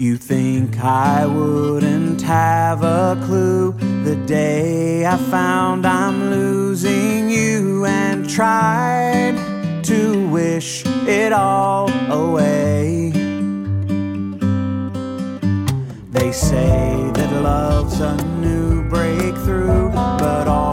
You think I wouldn't have a clue the day I found I'm losing you and tried to wish it all away. They say that love's a new breakthrough, but all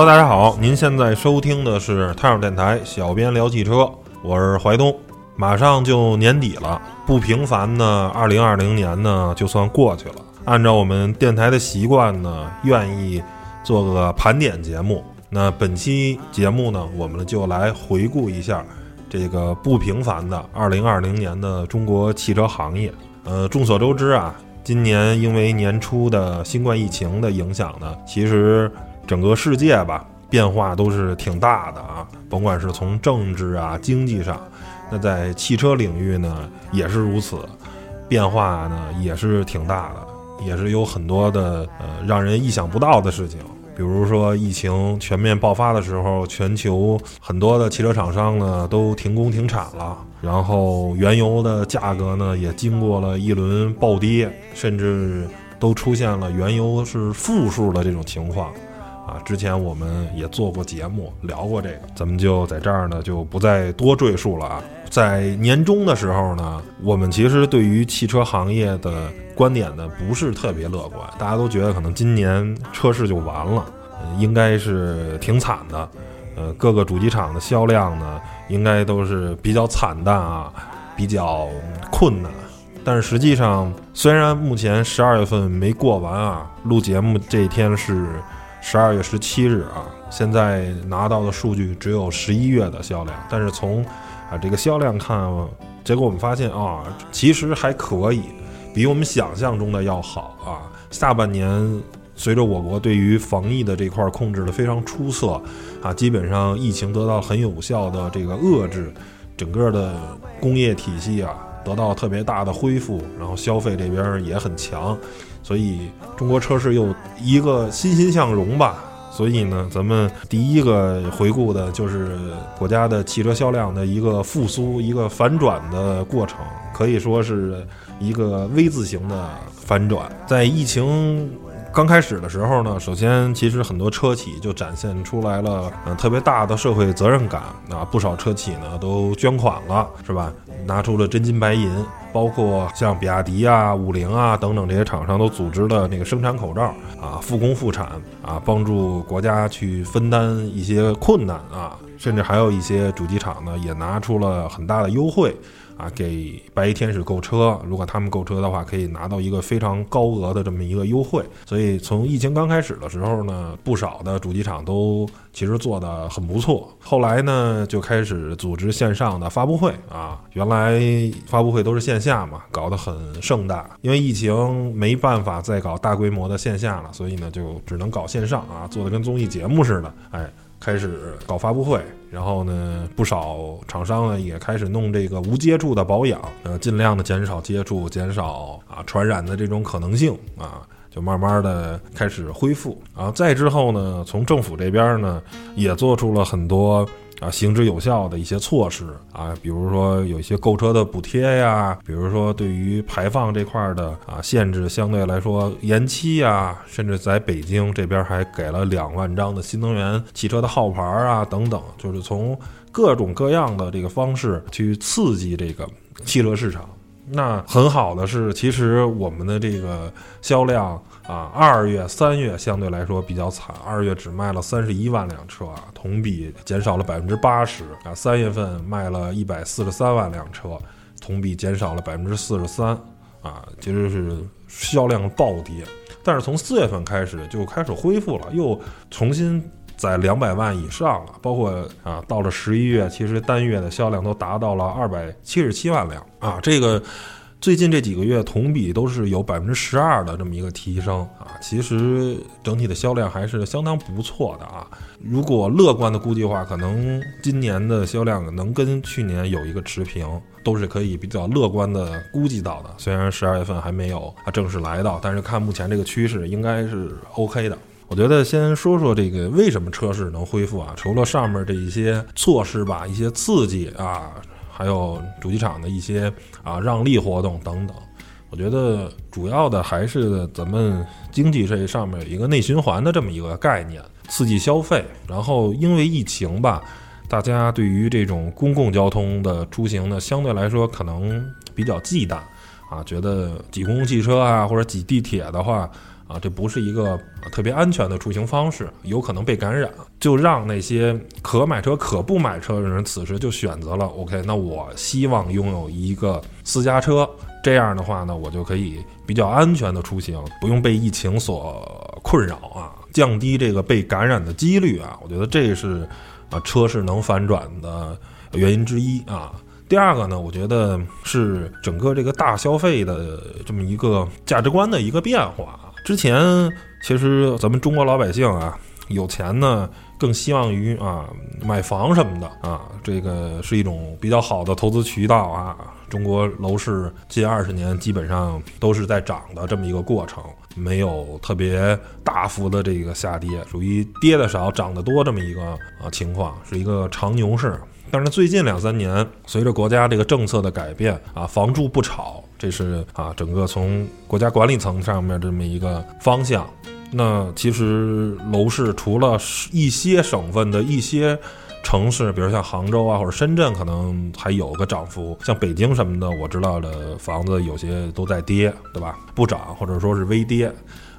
Hello，大家好，您现在收听的是太阳电台小编聊汽车，我是怀东。马上就年底了，不平凡的二零二零年呢，就算过去了。按照我们电台的习惯呢，愿意做个盘点节目。那本期节目呢，我们就来回顾一下这个不平凡的二零二零年的中国汽车行业。呃，众所周知啊，今年因为年初的新冠疫情的影响呢，其实整个世界吧变化都是挺大的啊，甭管是从政治啊、经济上，那在汽车领域呢也是如此，变化呢也是挺大的，也是有很多的呃让人意想不到的事情。比如说疫情全面爆发的时候，全球很多的汽车厂商呢都停工停产了，然后原油的价格呢也经过了一轮暴跌，甚至都出现了原油是负数的这种情况。啊，之前我们也做过节目聊过这个，咱们就在这儿呢就不再多赘述了啊。在年终的时候呢，我们其实对于汽车行业的观点呢不是特别乐观，大家都觉得可能今年车市就完了，应该是挺惨的。呃，各个主机厂的销量呢，应该都是比较惨淡啊，比较困难。但是实际上，虽然目前十二月份没过完啊，录节目这一天是十二月十七日啊，现在拿到的数据只有十一月的销量，但是从啊这个销量看，结果我们发现啊，其实还可以，比我们想象中的要好啊。下半年随着我国对于防疫的这块控制的非常出色啊，基本上疫情得到很有效的这个遏制，整个的工业体系啊得到特别大的恢复，然后消费这边也很强，所以中国车市又一个欣欣向荣吧。所以呢，咱们第一个回顾的就是国家的汽车销量的一个复苏、一个反转的过程，可以说是一个 V 字形的反转。在疫情刚开始的时候呢，首先其实很多车企就展现出来了，嗯、特别大的社会责任感啊，不少车企呢都捐款了，是吧？拿出了真金白银，包括像比亚迪啊、五菱啊等等这些厂商都组织了那个生产口罩啊，复工复产啊，帮助国家去分担一些困难啊，甚至还有一些主机厂呢也拿出了很大的优惠。啊，给白衣天使购车，如果他们购车的话，可以拿到一个非常高额的这么一个优惠。所以从疫情刚开始的时候呢，不少的主机厂都其实做得很不错。后来呢，就开始组织线上的发布会啊，原来发布会都是线下嘛，搞得很盛大。因为疫情没办法再搞大规模的线下了，所以呢，就只能搞线上啊，做的跟综艺节目似的，哎。开始搞发布会，然后呢，不少厂商呢也开始弄这个无接触的保养，呃，尽量的减少接触，减少啊传染的这种可能性啊，就慢慢的开始恢复。然后再之后呢，从政府这边呢也做出了很多啊行之有效的一些措施啊，比如说有一些购车的补贴呀，比如说对于排放这块的啊限制相对来说延期呀，甚至在北京这边还给了两万张的新能源汽车的号牌啊等等，就是从各种各样的这个方式去刺激这个汽车市场。那很好的是，其实我们的这个销量啊，二月、三月相对来说比较惨，二月只卖了三十一万辆车啊，同比减少了百分之八十啊。三月份卖了一百四十三万辆车，同比减少了百分之四十三啊，其实是销量暴跌。但是从四月份开始就开始恢复了，又重新在两百万以上了，包括啊，到了十一月，其实单月的销量都达到了二百七十七万辆啊，这个最近这几个月同比都是有百分之十二的这么一个提升啊，其实整体的销量还是相当不错的啊。如果乐观的估计话，可能今年的销量能跟去年有一个持平，都是可以比较乐观的估计到的。虽然十二月份还没有啊正式来到，但是看目前这个趋势，应该是 OK 的。我觉得先说说这个为什么车市能恢复啊？除了上面这一些措施吧，一些刺激啊，还有主机厂的一些啊让利活动等等。我觉得主要的还是咱们经济这上面有一个内循环的这么一个概念，刺激消费。然后因为疫情吧，大家对于这种公共交通的出行呢，相对来说可能比较忌惮啊，觉得挤公共汽车啊或者挤地铁的话。啊，这不是一个特别安全的出行方式，有可能被感染，就让那些可买车可不买车的人，此时就选择了 OK。那我希望拥有一个私家车，这样的话呢，我就可以比较安全的出行，不用被疫情所困扰啊，降低这个被感染的几率啊。我觉得这是啊车市能反转的原因之一啊。第二个呢，我觉得是整个这个大消费的这么一个价值观的一个变化。之前其实咱们中国老百姓啊，有钱呢更希望于啊买房什么的啊，这个是一种比较好的投资渠道啊。中国楼市近二十年基本上都是在涨的这么一个过程，没有特别大幅的这个下跌，属于跌的少涨得多这么一个啊情况，是一个长牛市。但是最近两三年，随着国家这个政策的改变啊，房住不炒。这是啊，整个从国家管理层上面这么一个方向。那其实楼市除了一些省份的一些城市，比如像杭州啊或者深圳，可能还有个涨幅。像北京什么的，我知道的房子有些都在跌，对吧？不涨或者说是微跌。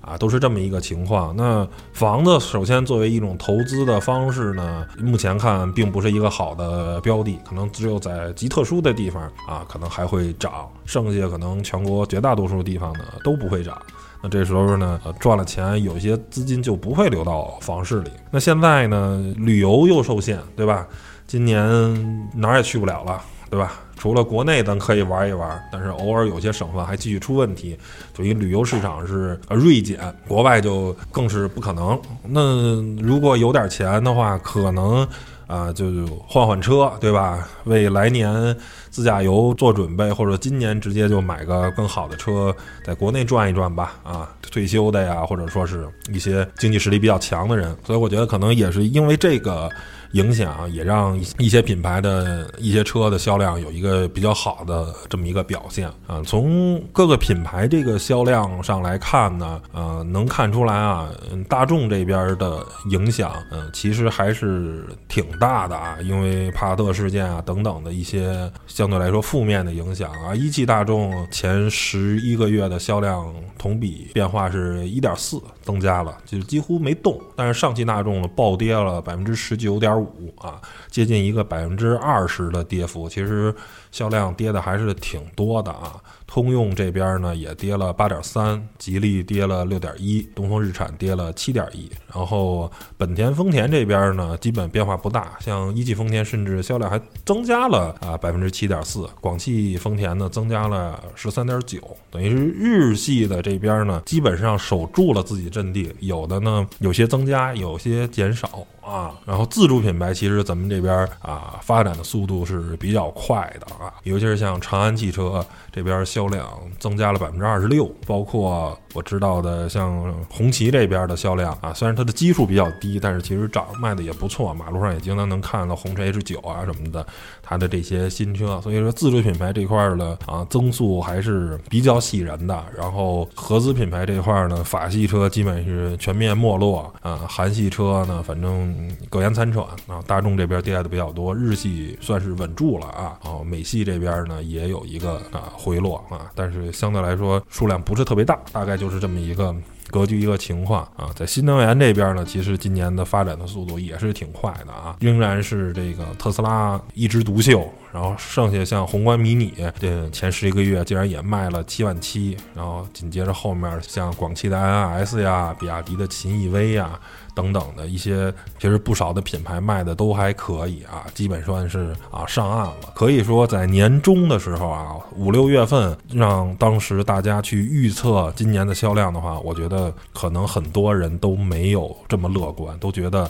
啊，都是这么一个情况。那房子首先作为一种投资的方式呢，目前看并不是一个好的标的，可能只有在极特殊的地方啊，可能还会涨，剩下可能全国绝大多数地方呢都不会涨。那这时候呢，赚了钱，有些资金就不会流到房市里。那现在呢，旅游又受限，对吧？今年哪儿也去不了了，对吧？除了国内咱可以玩一玩，但是偶尔有些省份还继续出问题，所以旅游市场是锐减，国外就更是不可能。那如果有点钱的话，可能啊就换换车，对吧？为来年自驾游做准备，或者今年直接就买个更好的车，在国内转一转吧。啊，退休的呀，或者说是一些经济实力比较强的人，所以我觉得可能也是因为这个。影响也让一些品牌的一些车的销量有一个比较好的这么一个表现啊。从各个品牌这个销量上来看呢，呃，能看出来啊，大众这边的影响，嗯，其实还是挺大的啊。因为帕萨特事件啊等等的一些相对来说负面的影响啊，一汽大众前十一个月的销量同比变化是一点四增加了，就是几乎没动。但是上汽大众呢暴跌了百分之十九点五。五啊，接近一个百分之二十的跌幅，其实销量跌的还是挺多的啊。通用这边呢也跌了八点三，吉利跌了六点一，东风日产跌了七点一，然后本田、丰田这边呢基本变化不大，像一汽丰田甚至销量还增加了啊百分之七点四，广汽丰田呢增加了十三点九，等于是日系的这边呢基本上守住了自己阵地，有的呢有些增加，有些减少啊。然后自主品牌其实咱们这边啊发展的速度是比较快的啊，尤其是像长安汽车这边销量增加了百分之二十六，包括我知道的，像红旗这边的销量啊，虽然它的基数比较低，但是其实涨卖的也不错，马路上也经常能看到红旗 H 九啊什么的，它的这些新车，所以说自主品牌这块的啊增速还是比较喜人的。然后合资品牌这块呢，法系车基本是全面没落啊，韩系车呢反正苟延残喘啊，大众这边跌的比较多，日系算是稳住了啊，哦，美系这边呢也有一个啊回落。啊，但是相对来说数量不是特别大，大概就是这么一个格局一个情况啊。在新能源这边呢，其实今年的发展的速度也是挺快的啊，仍然是这个特斯拉一枝独秀。然后剩下像宏观迷你，这前十一个月竟然也卖了七万七，然后紧接着后面像广汽的 INS 呀、比亚迪的秦 EV 呀，等等的一些，其实不少的品牌卖的都还可以啊，基本算是啊上岸了。可以说在年中的时候啊，五六月份让当时大家去预测今年的销量的话，我觉得可能很多人都没有这么乐观，都觉得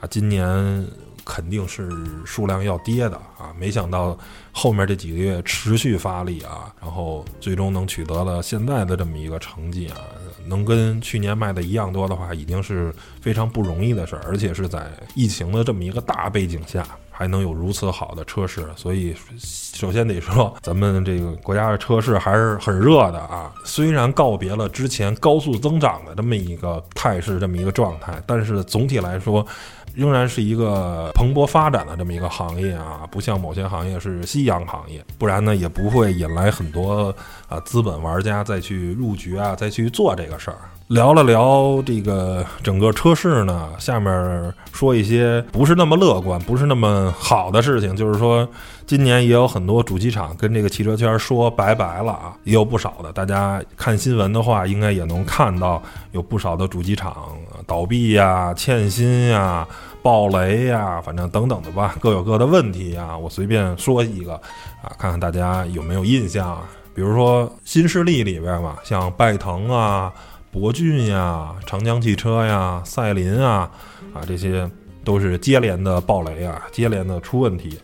啊今年。肯定是数量要跌的啊！没想到后面这几个月持续发力啊，然后最终能取得了现在的这么一个成绩啊，能跟去年卖的一样多的话，已经是非常不容易的事儿，而且是在疫情的这么一个大背景下，还能有如此好的车市，所以首先得说，咱们这个国家的车市还是很热的啊。虽然告别了之前高速增长的这么一个态势，这么一个状态，但是总体来说。仍然是一个蓬勃发展的这么一个行业啊，不像某些行业是夕阳行业，不然呢也不会引来很多啊资本玩家再去入局啊，再去做这个事儿。聊了聊这个整个车市呢，下面说一些不是那么乐观、不是那么好的事情，就是说今年也有很多主机厂跟这个汽车圈说拜拜了啊，也有不少的。大家看新闻的话，应该也能看到有不少的主机厂倒闭呀、欠薪呀、爆雷呀，反正等等的吧，各有各的问题啊。我随便说一个啊，看看大家有没有印象。比如说新势力里边嘛，像拜腾啊。博骏呀，长江汽车呀，赛麟啊，啊，这些都是接连的爆雷啊，接连的出问题。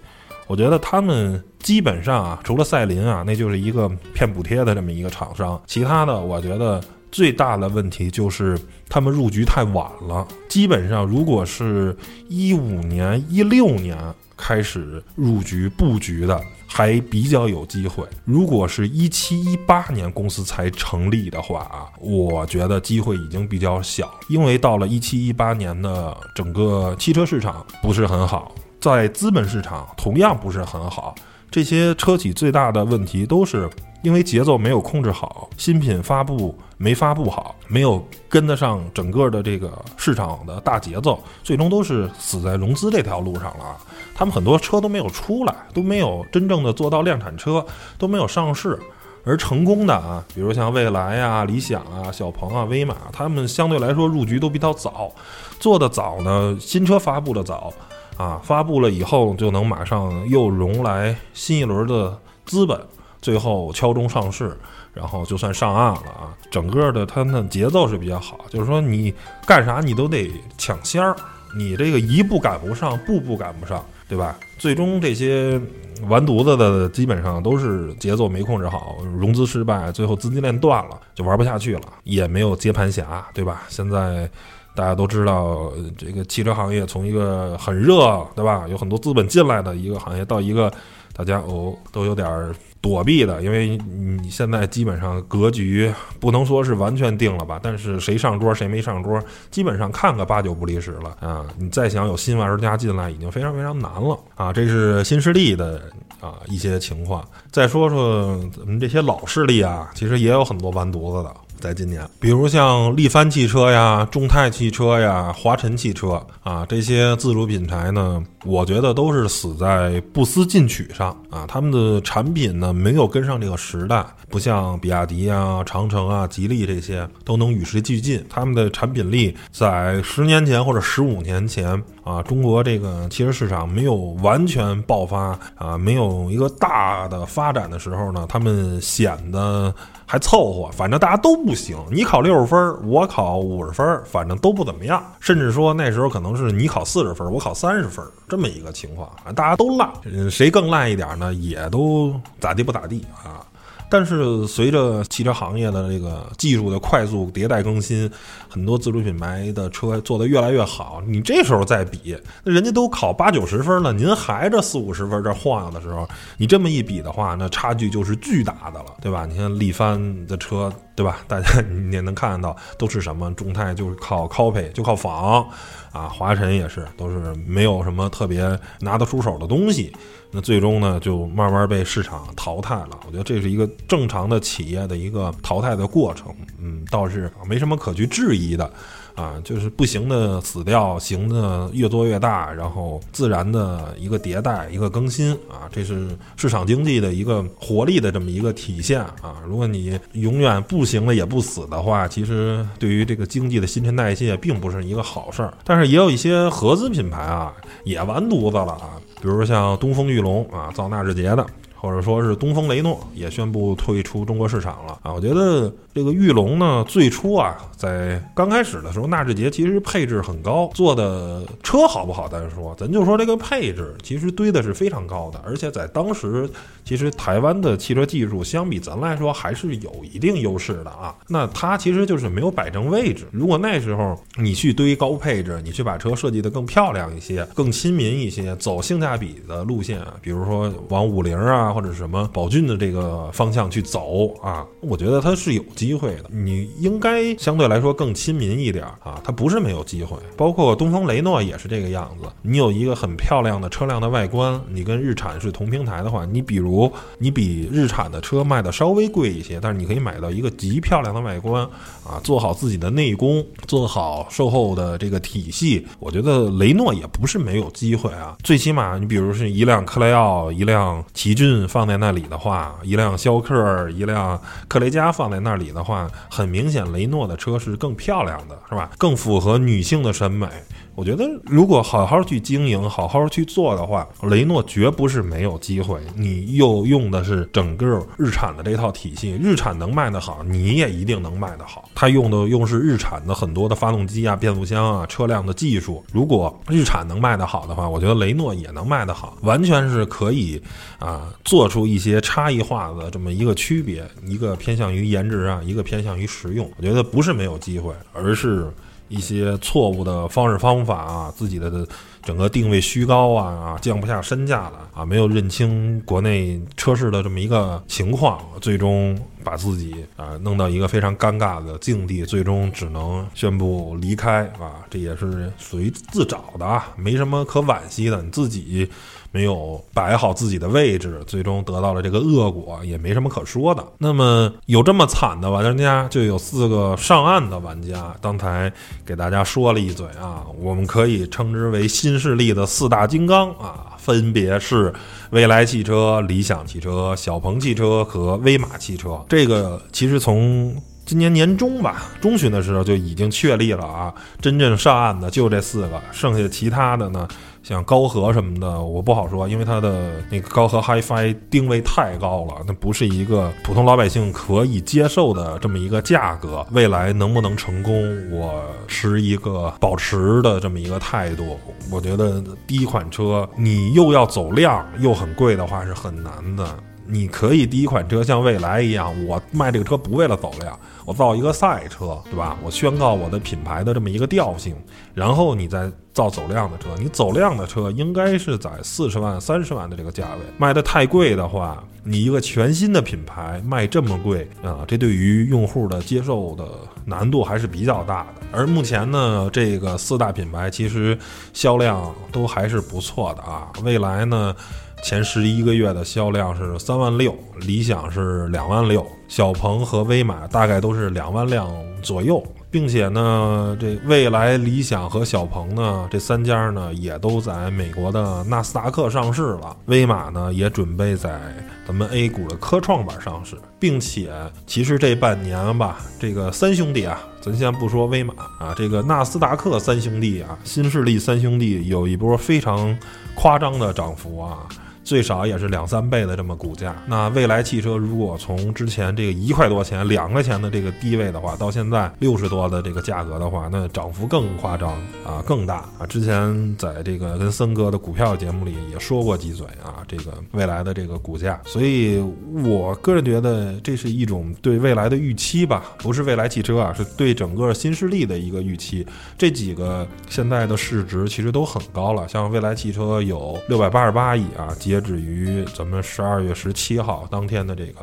我觉得他们基本上啊，除了赛麟啊，那就是一个骗补贴的这么一个厂商。其他的，我觉得最大的问题就是他们入局太晚了。基本上，如果是一五年、一六年开始入局布局的。还比较有机会。如果是一七一八年公司才成立的话啊，我觉得机会已经比较小，因为到了一七一八年的整个汽车市场不是很好，在资本市场同样不是很好。这些车企最大的问题都是。因为节奏没有控制好，新品发布没发布好，没有跟得上整个的这个市场的大节奏，最终都是死在融资这条路上了。他们很多车都没有出来，都没有真正的做到量产车，都没有上市。而成功的啊，比如像蔚来呀、理想啊、小鹏啊、威马，他们相对来说入局都比较早，做的早呢，新车发布的早啊，发布了以后就能马上又融来新一轮的资本。最后敲钟上市，然后就算上岸了啊！整个的它的节奏是比较好，就是说你干啥你都得抢先儿，你这个一步赶不上，步步赶不上，对吧？最终这些完犊子的基本上都是节奏没控制好，融资失败，最后资金链断了，就玩不下去了，也没有接盘侠，对吧？现在大家都知道，这个汽车行业从一个很热，对吧？有很多资本进来的一个行业，到一个大家哦都有点。躲避的，因为你现在基本上格局不能说是完全定了吧，但是谁上桌谁没上桌，基本上看个八九不离十了啊！你再想有新玩家进来，已经非常非常难了啊！这是新势力的啊一些情况。再说说咱们这些老势力啊，其实也有很多完犊子的。在今年，比如像力帆汽车呀、众泰汽车呀、华晨汽车啊这些自主品牌呢，我觉得都是死在不思进取上啊。他们的产品呢没有跟上这个时代，不像比亚迪啊、长城啊、吉利这些都能与时俱进。他们的产品力在十年前或者十五年前啊，中国这个汽车市场没有完全爆发啊，没有一个大的发展的时候呢，他们显得。还凑合，反正大家都不行。你考六十分，我考五十分，反正都不怎么样。甚至说那时候可能是你考四十分，我考三十分，这么一个情况啊，大家都烂。谁更烂一点呢？也都咋地不咋地啊。但是随着汽车行业的这个技术的快速迭代更新，很多自主品牌的车做得越来越好。你这时候再比，那人家都考八九十分了，您还这四五十分这晃悠的时候，你这么一比的话，那差距就是巨大的了，对吧？你看力帆的车，对吧？大家也能看得到，都是什么？众泰就是靠 copy，就靠仿啊，华晨也是，都是没有什么特别拿得出手的东西。那最终呢，就慢慢被市场淘汰了。我觉得这是一个正常的企业的一个淘汰的过程，嗯，倒是没什么可去质疑的，啊，就是不行的死掉，行的越做越大，然后自然的一个迭代，一个更新啊，这是市场经济的一个活力的这么一个体现啊。如果你永远不行了也不死的话，其实对于这个经济的新陈代谢并不是一个好事儿。但是也有一些合资品牌啊，也完犊子了啊，比如像东风裕隆啊，造纳智捷的。或者说是东风雷诺也宣布退出中国市场了啊！我觉得这个玉龙呢，最初啊，在刚开始的时候，纳智捷其实配置很高，做的车好不好咱说，咱就说这个配置其实堆的是非常高的，而且在当时，其实台湾的汽车技术相比咱来说还是有一定优势的啊。那它其实就是没有摆正位置。如果那时候你去堆高配置，你去把车设计的更漂亮一些，更亲民一些，走性价比的路线，比如说往五菱啊。或者什么宝骏的这个方向去走啊，我觉得它是有机会的。你应该相对来说更亲民一点啊，它不是没有机会。包括东风雷诺也是这个样子。你有一个很漂亮的车辆的外观，你跟日产是同平台的话，你比如你比日产的车卖的稍微贵一些，但是你可以买到一个极漂亮的外观啊，做好自己的内功，做好售后的这个体系，我觉得雷诺也不是没有机会啊。最起码你比如是一辆克莱奥，一辆奇骏。放在那里的话，一辆逍客，一辆克雷嘉放在那里的话，很明显雷诺的车是更漂亮的，是吧？更符合女性的审美。我觉得，如果好好去经营，好好去做的话，雷诺绝不是没有机会。你又用的是整个日产的这套体系，日产能卖得好，你也一定能卖得好。他用的用是日产的很多的发动机啊、变速箱啊、车辆的技术。如果日产能卖得好的话，我觉得雷诺也能卖得好，完全是可以啊，做出一些差异化的这么一个区别，一个偏向于颜值啊，一个偏向于实用。我觉得不是没有机会，而是。一些错误的方式方法啊，自己的整个定位虚高啊啊，降不下身价了啊，没有认清国内车市的这么一个情况，最终把自己啊弄到一个非常尴尬的境地，最终只能宣布离开啊，这也是属于自找的啊，没什么可惋惜的，你自己。没有摆好自己的位置，最终得到了这个恶果，也没什么可说的。那么有这么惨的玩家，就有四个上岸的玩家。刚才给大家说了一嘴啊，我们可以称之为新势力的四大金刚啊，分别是未来汽车、理想汽车、小鹏汽车和威马汽车。这个其实从今年年中吧，中旬的时候就已经确立了啊，真正上岸的就这四个，剩下其他的呢？像高和什么的，我不好说，因为它的那个高和 HiFi 定位太高了，那不是一个普通老百姓可以接受的这么一个价格。未来能不能成功，我持一个保持的这么一个态度。我觉得第一款车你又要走量又很贵的话是很难的。你可以第一款车像蔚来一样，我卖这个车不为了走量，我造一个赛车，对吧？我宣告我的品牌的这么一个调性，然后你再造走量的车。你走量的车应该是在四十万、三十万的这个价位，卖的太贵的话，你一个全新的品牌卖这么贵啊，这对于用户的接受的难度还是比较大的。而目前呢，这个四大品牌其实销量都还是不错的啊。未来呢？前十一个月的销量是三万六，理想是两万六，小鹏和威马大概都是两万辆左右，并且呢，这未来、理想和小鹏呢，这三家呢也都在美国的纳斯达克上市了，威马呢也准备在咱们 A 股的科创板上市，并且其实这半年吧，这个三兄弟啊，咱先不说威马啊，这个纳斯达克三兄弟啊，新势力三兄弟有一波非常夸张的涨幅啊。最少也是两三倍的这么股价。那蔚来汽车如果从之前这个一块多钱、两块钱的这个低位的话，到现在六十多的这个价格的话，那涨幅更夸张啊，更大啊！之前在这个跟森哥的股票节目里也说过几嘴啊，这个未来的这个股价。所以我个人觉得这是一种对未来的预期吧，不是蔚来汽车啊，是对整个新势力的一个预期。这几个现在的市值其实都很高了，像蔚来汽车有六百八十八亿啊，接。截止于咱们十二月十七号当天的这个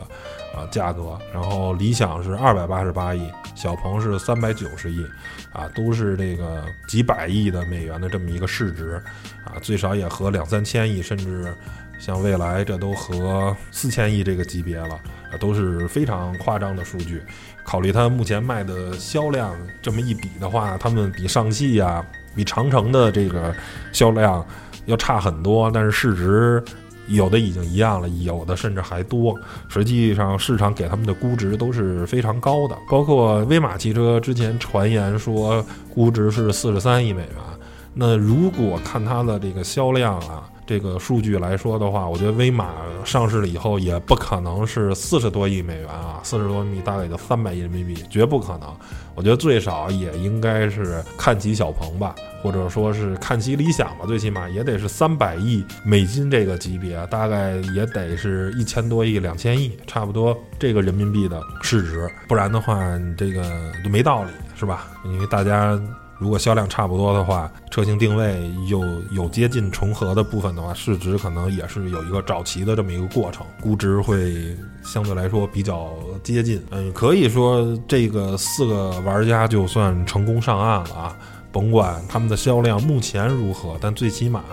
啊价格，然后理想是二百八十八亿，小鹏是三百九十亿，啊，都是这个几百亿的美元的这么一个市值，啊，最少也合两三千亿，甚至像未来这都合四千亿这个级别了。都是非常夸张的数据。考虑它目前卖的销量这么一比的话，他们比上汽呀、比长城的这个销量要差很多，但是市值。有的已经一样了，有的甚至还多。实际上，市场给他们的估值都是非常高的。包括威马汽车之前传言说估值是四十三亿美元，那如果看它的这个销量啊，这个数据来说的话，我觉得威马上市了以后也不可能是四十多亿美元啊，四十多亿大概就三百亿人民币，绝不可能。我觉得最少也应该是看齐小鹏吧。或者说是看齐理想吧，最起码也得是三百亿美金这个级别，大概也得是一千多亿、两千亿，差不多这个人民币的市值，不然的话，这个就没道理，是吧？因为大家如果销量差不多的话，车型定位又有接近重合的部分的话，市值可能也是有一个找齐的这么一个过程，估值会相对来说比较接近。嗯，可以说这个四个玩家就算成功上岸了啊。甭管他们的销量目前如何，但最起码，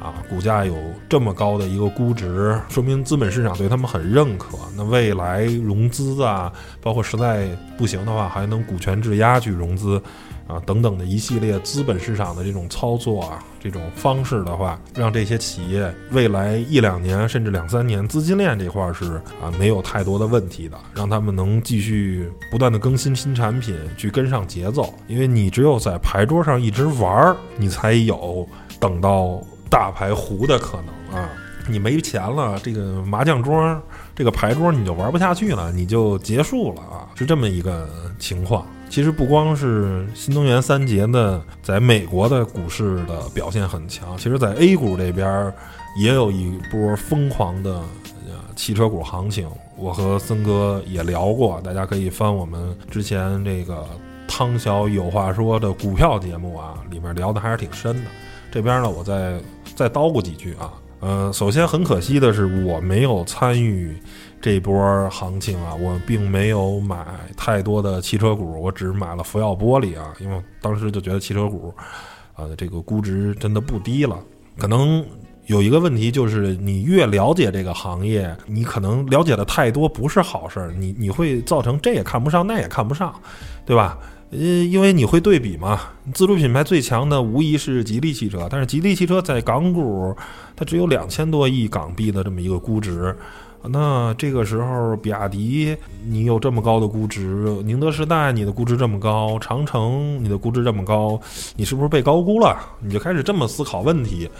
啊，股价有这么高的一个估值，说明资本市场对他们很认可。那未来融资啊，包括实在不行的话，还能股权质押去融资。啊，等等的一系列资本市场的这种操作啊，这种方式的话，让这些企业未来一两年甚至两三年资金链这块是啊没有太多的问题的，让他们能继续不断的更新新产品，去跟上节奏。因为你只有在牌桌上一直玩儿，你才有等到大牌胡的可能啊。你没钱了，这个麻将桌这个牌桌你就玩不下去了，你就结束了啊，是这么一个情况。其实不光是新能源三杰呢，在美国的股市的表现很强，其实，在 A 股这边也有一波疯狂的汽车股行情。我和森哥也聊过，大家可以翻我们之前这个汤小有话说的股票节目啊，里面聊的还是挺深的。这边呢，我再再叨咕几句啊。呃，首先很可惜的是，我没有参与。这波行情啊，我并没有买太多的汽车股，我只买了福耀玻璃啊，因为当时就觉得汽车股，呃，这个估值真的不低了。可能有一个问题就是，你越了解这个行业，你可能了解的太多不是好事儿，你你会造成这也看不上，那也看不上，对吧？呃，因为你会对比嘛，自主品牌最强的无疑是吉利汽车，但是吉利汽车在港股，它只有两千多亿港币的这么一个估值。那这个时候，比亚迪你有这么高的估值，宁德时代你的估值这么高，长城你的估值这么高，你是不是被高估了？你就开始这么思考问题，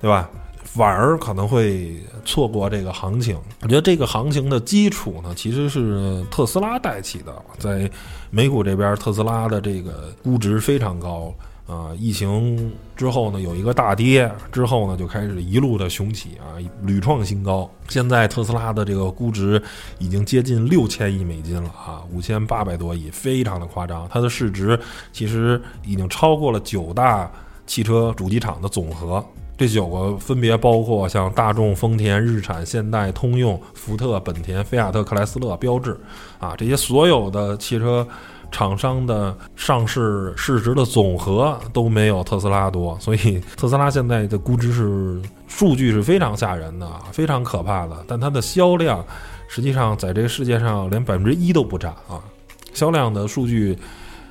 对吧？反而可能会错过这个行情。我觉得这个行情的基础呢，其实是特斯拉带起的，在美股这边，特斯拉的这个估值非常高。啊，疫情之后呢，有一个大跌，之后呢就开始一路的雄起啊，屡创新高。现在特斯拉的这个估值已经接近六千亿美金了啊，五千八百多亿，非常的夸张。它的市值其实已经超过了九大汽车主机厂的总和。这九个分别包括像大众、丰田、日产、现代、通用、福特、本田、菲亚特、克莱斯勒、标致啊，这些所有的汽车。厂商的上市市值的总和都没有特斯拉多，所以特斯拉现在的估值是数据是非常吓人的，非常可怕的。但它的销量实际上在这个世界上连百分之一都不占啊，销量的数据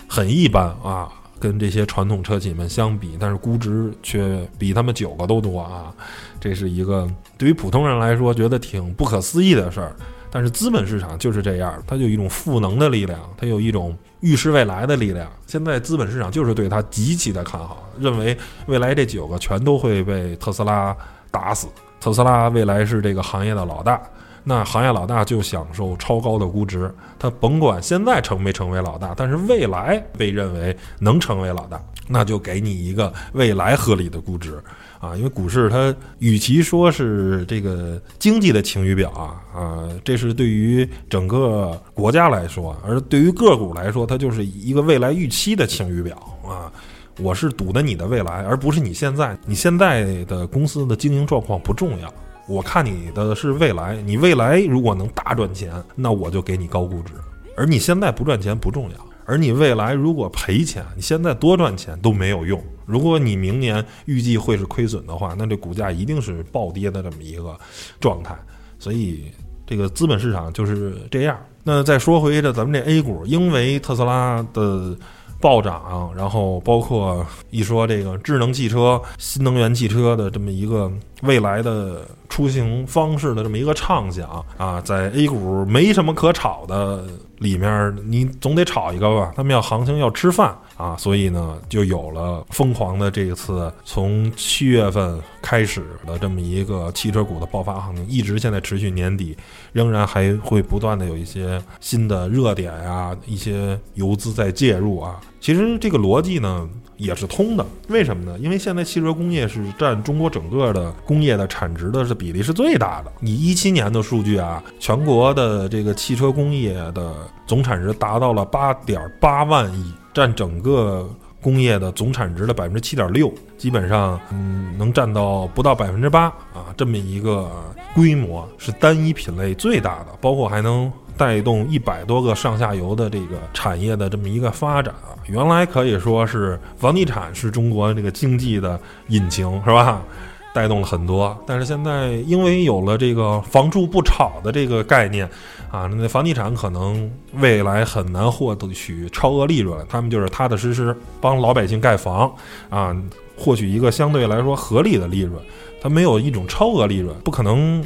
很一般啊，跟这些传统车企们相比，但是估值却比他们九个都多啊，这是一个对于普通人来说觉得挺不可思议的事儿。但是资本市场就是这样，它有一种赋能的力量，它有一种预示未来的力量。现在资本市场就是对它极其的看好，认为未来这九个全都会被特斯拉打死。特斯拉未来是这个行业的老大，那行业老大就享受超高的估值。他甭管现在成没成为老大，但是未来被认为能成为老大，那就给你一个未来合理的估值。啊，因为股市它与其说是这个经济的晴雨表啊，啊，这是对于整个国家来说，而对于个股来说，它就是一个未来预期的晴雨表啊。我是赌的你的未来，而不是你现在。你现在的公司的经营状况不重要，我看你的是未来。你未来如果能大赚钱，那我就给你高估值；而你现在不赚钱不重要。而你未来如果赔钱，你现在多赚钱都没有用。如果你明年预计会是亏损的话，那这股价一定是暴跌的这么一个状态。所以这个资本市场就是这样。那再说回这咱们这 A 股，因为特斯拉的。暴涨，然后包括一说这个智能汽车、新能源汽车的这么一个未来的出行方式的这么一个畅想啊，在 A 股没什么可炒的里面，你总得炒一个吧？他们要行情要吃饭啊，所以呢，就有了疯狂的这一次从七月份开始的这么一个汽车股的爆发行情，一直现在持续年底，仍然还会不断的有一些新的热点啊，一些游资在介入啊。其实这个逻辑呢也是通的，为什么呢？因为现在汽车工业是占中国整个的工业的产值的是比例是最大的。你一七年的数据啊，全国的这个汽车工业的总产值达到了八点八万亿，占整个工业的总产值的百分之七点六，基本上嗯能占到不到百分之八啊，这么一个规模是单一品类最大的，包括还能。带动一百多个上下游的这个产业的这么一个发展啊，原来可以说是房地产是中国这个经济的引擎，是吧？带动了很多。但是现在因为有了这个“房住不炒”的这个概念啊，那房地产可能未来很难获得取超额利润，他们就是踏踏实实帮老百姓盖房啊，获取一个相对来说合理的利润，它没有一种超额利润，不可能。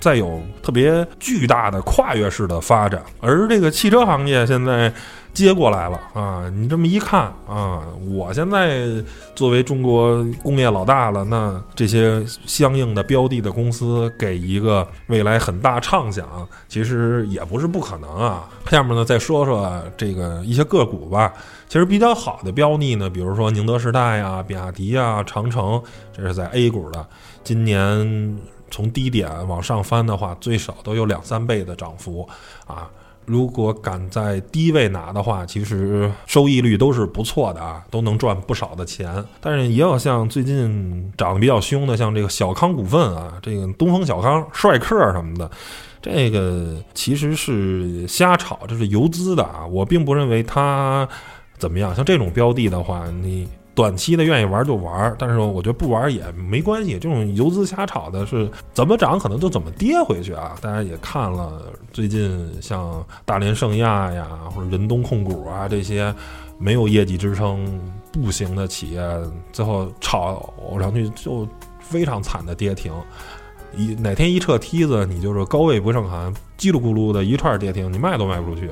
再有特别巨大的跨越式的发展，而这个汽车行业现在接过来了啊！你这么一看啊，我现在作为中国工业老大了，那这些相应的标的的公司给一个未来很大畅想，其实也不是不可能啊。下面呢，再说说这个一些个股吧。其实比较好的标的呢，比如说宁德时代啊、比亚迪啊、长城，这是在 A 股的，今年。从低点往上翻的话，最少都有两三倍的涨幅啊！如果敢在低位拿的话，其实收益率都是不错的啊，都能赚不少的钱。但是也有像最近涨得比较凶的，像这个小康股份啊，这个东风小康、帅客什么的，这个其实是瞎炒，这是游资的啊！我并不认为它怎么样。像这种标的的话，你。短期的愿意玩就玩，但是我觉得不玩也没关系。这种游资瞎炒的，是怎么涨可能就怎么跌回去啊！大家也看了，最近像大连盛亚呀，或者仁东控股啊这些没有业绩支撑、不行的企业，最后炒上去就非常惨的跌停。一哪天一撤梯子，你就是高位不胜寒，叽里咕噜的一串跌停，你卖都卖不出去。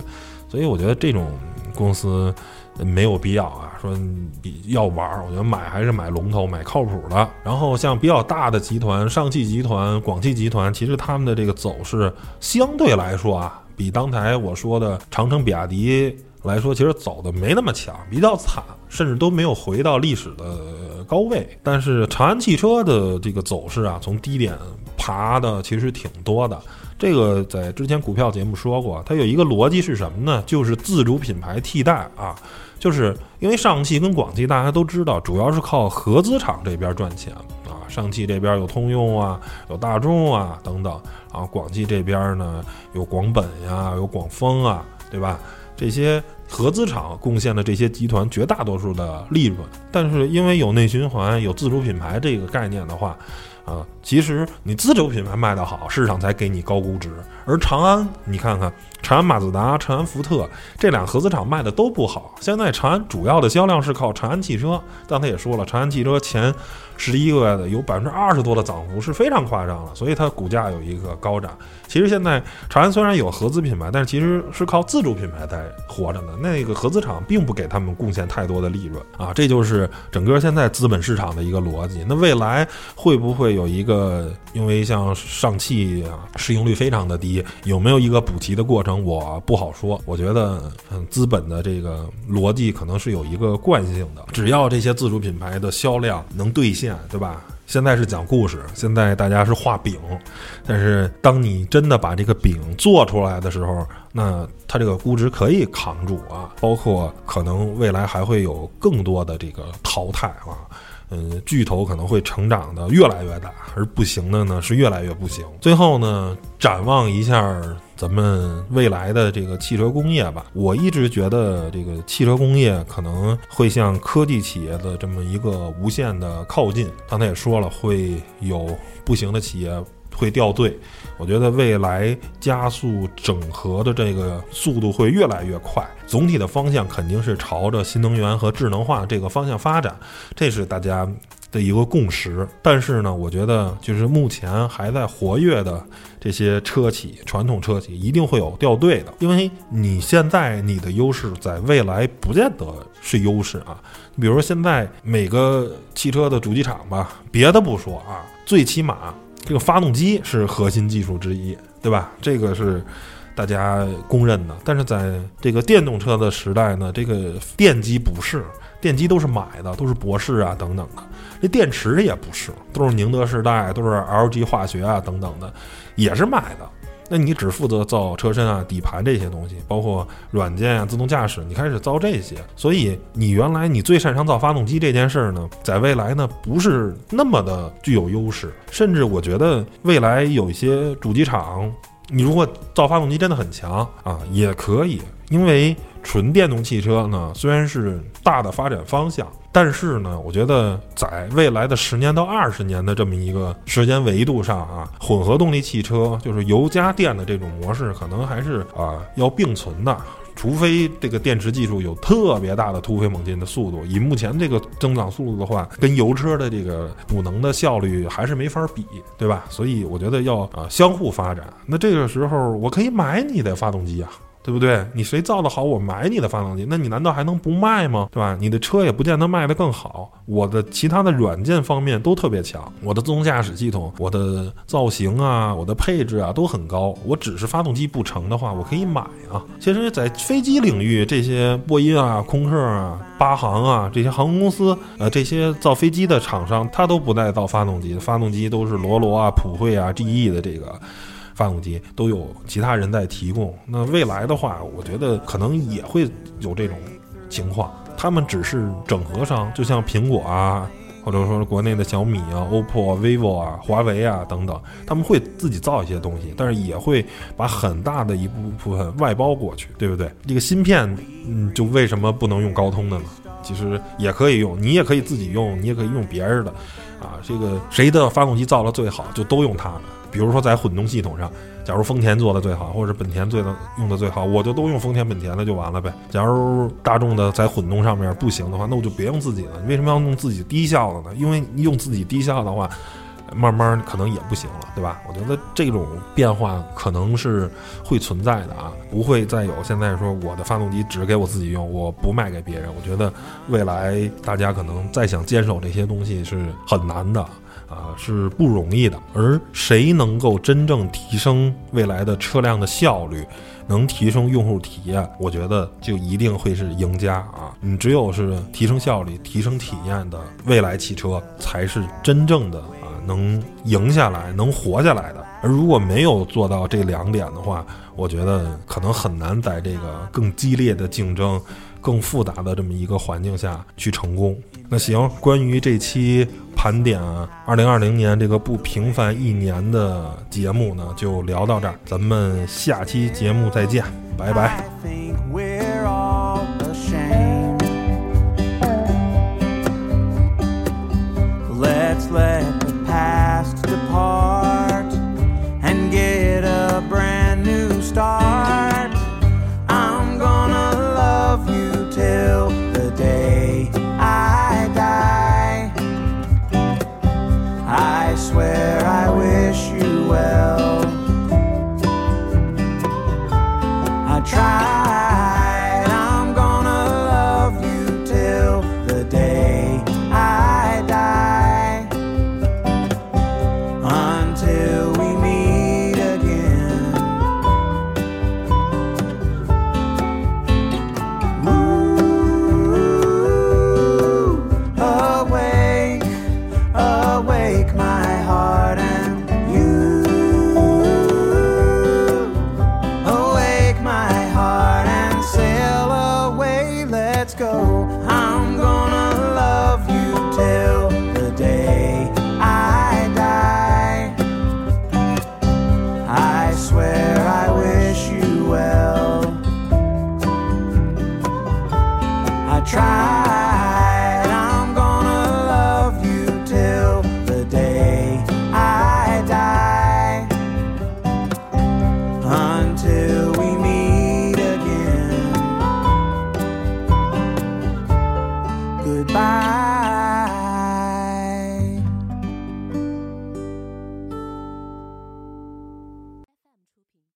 所以我觉得这种公司没有必要啊。说比要玩儿，我觉得买还是买龙头，买靠谱的。然后像比较大的集团，上汽集团、广汽集团，其实他们的这个走势相对来说啊，比刚才我说的长城、比亚迪来说，其实走的没那么强，比较惨，甚至都没有回到历史的高位。但是长安汽车的这个走势啊，从低点爬的其实挺多的。这个在之前股票节目说过，它有一个逻辑是什么呢？就是自主品牌替代啊。就是因为上汽跟广汽大家都知道，主要是靠合资厂这边赚钱啊。上汽这边有通用啊，有大众啊等等啊。广汽这边呢有广本呀，有广丰啊，对吧？这些合资厂贡献的这些集团绝大多数的利润。但是因为有内循环、有自主品牌这个概念的话，啊，其实你自主品牌卖得好，市场才给你高估值。而长安，你看看。长安马自达、长安福特这俩合资厂卖的都不好。现在长安主要的销量是靠长安汽车。刚才也说了，长安汽车前十一个月的有百分之二十多的涨幅是非常夸张了，所以它股价有一个高涨。其实现在长安虽然有合资品牌，但是其实是靠自主品牌在活着呢。那个合资厂并不给他们贡献太多的利润啊，这就是整个现在资本市场的一个逻辑。那未来会不会有一个，因为像上汽啊，市盈率非常的低，有没有一个补齐的过程？我不好说，我觉得，嗯，资本的这个逻辑可能是有一个惯性的，只要这些自主品牌的销量能兑现，对吧？现在是讲故事，现在大家是画饼，但是当你真的把这个饼做出来的时候，那它这个估值可以扛住啊，包括可能未来还会有更多的这个淘汰啊。嗯，巨头可能会成长的越来越大，而不行的呢是越来越不行。最后呢，展望一下咱们未来的这个汽车工业吧。我一直觉得这个汽车工业可能会向科技企业的这么一个无限的靠近。刚才也说了，会有不行的企业会掉队。我觉得未来加速整合的这个速度会越来越快，总体的方向肯定是朝着新能源和智能化这个方向发展，这是大家的一个共识。但是呢，我觉得就是目前还在活跃的这些车企，传统车企一定会有掉队的，因为你现在你的优势在未来不见得是优势啊。你比如说现在每个汽车的主机厂吧，别的不说啊，最起码。这个发动机是核心技术之一，对吧？这个是大家公认的。但是在这个电动车的时代呢，这个电机不是，电机都是买的，都是博士啊等等的。这电池也不是，都是宁德时代，都是 LG 化学啊等等的，也是买的。那你只负责造车身啊、底盘这些东西，包括软件啊、自动驾驶，你开始造这些。所以你原来你最擅长造发动机这件事儿呢，在未来呢不是那么的具有优势。甚至我觉得未来有一些主机厂，你如果造发动机真的很强啊，也可以，因为纯电动汽车呢虽然是大的发展方向。但是呢，我觉得在未来的十年到二十年的这么一个时间维度上啊，混合动力汽车就是油加电的这种模式，可能还是啊要并存的。除非这个电池技术有特别大的突飞猛进的速度，以目前这个增长速度的话，跟油车的这个补能的效率还是没法比，对吧？所以我觉得要啊相互发展。那这个时候，我可以买你的发动机啊。对不对？你谁造的好，我买你的发动机，那你难道还能不卖吗？对吧？你的车也不见得卖得更好。我的其他的软件方面都特别强，我的自动驾驶系统、我的造型啊、我的配置啊都很高。我只是发动机不成的话，我可以买啊。其实，在飞机领域，这些波音啊、空客啊、巴航啊这些航空公司，呃，这些造飞机的厂商，他都不带造发动机，发动机都是罗罗啊、普惠啊、GE 的这个。发动机都有其他人在提供，那未来的话，我觉得可能也会有这种情况。他们只是整合商，就像苹果啊，或者说国内的小米啊、OPPO、vivo 啊、华为啊等等，他们会自己造一些东西，但是也会把很大的一部分外包过去，对不对？这个芯片，嗯，就为什么不能用高通的呢？其实也可以用，你也可以自己用，你也可以用别人的，啊，这个谁的发动机造的最好，就都用它。比如说在混动系统上，假如丰田做的最好，或者本田最的用的最好，我就都用丰田、本田的就完了呗。假如大众的在混动上面不行的话，那我就别用自己的。你为什么要用自己低效的呢？因为你用自己低效的话，慢慢可能也不行了，对吧？我觉得这种变化可能是会存在的啊，不会再有现在说我的发动机只给我自己用，我不卖给别人。我觉得未来大家可能再想坚守这些东西是很难的。啊，是不容易的。而谁能够真正提升未来的车辆的效率，能提升用户体验，我觉得就一定会是赢家啊！你只有是提升效率、提升体验的未来汽车，才是真正的啊能赢下来、能活下来的。而如果没有做到这两点的话，我觉得可能很难在这个更激烈的竞争。更复杂的这么一个环境下去成功。那行，关于这期盘点二零二零年这个不平凡一年的节目呢，就聊到这儿。咱们下期节目再见，拜拜。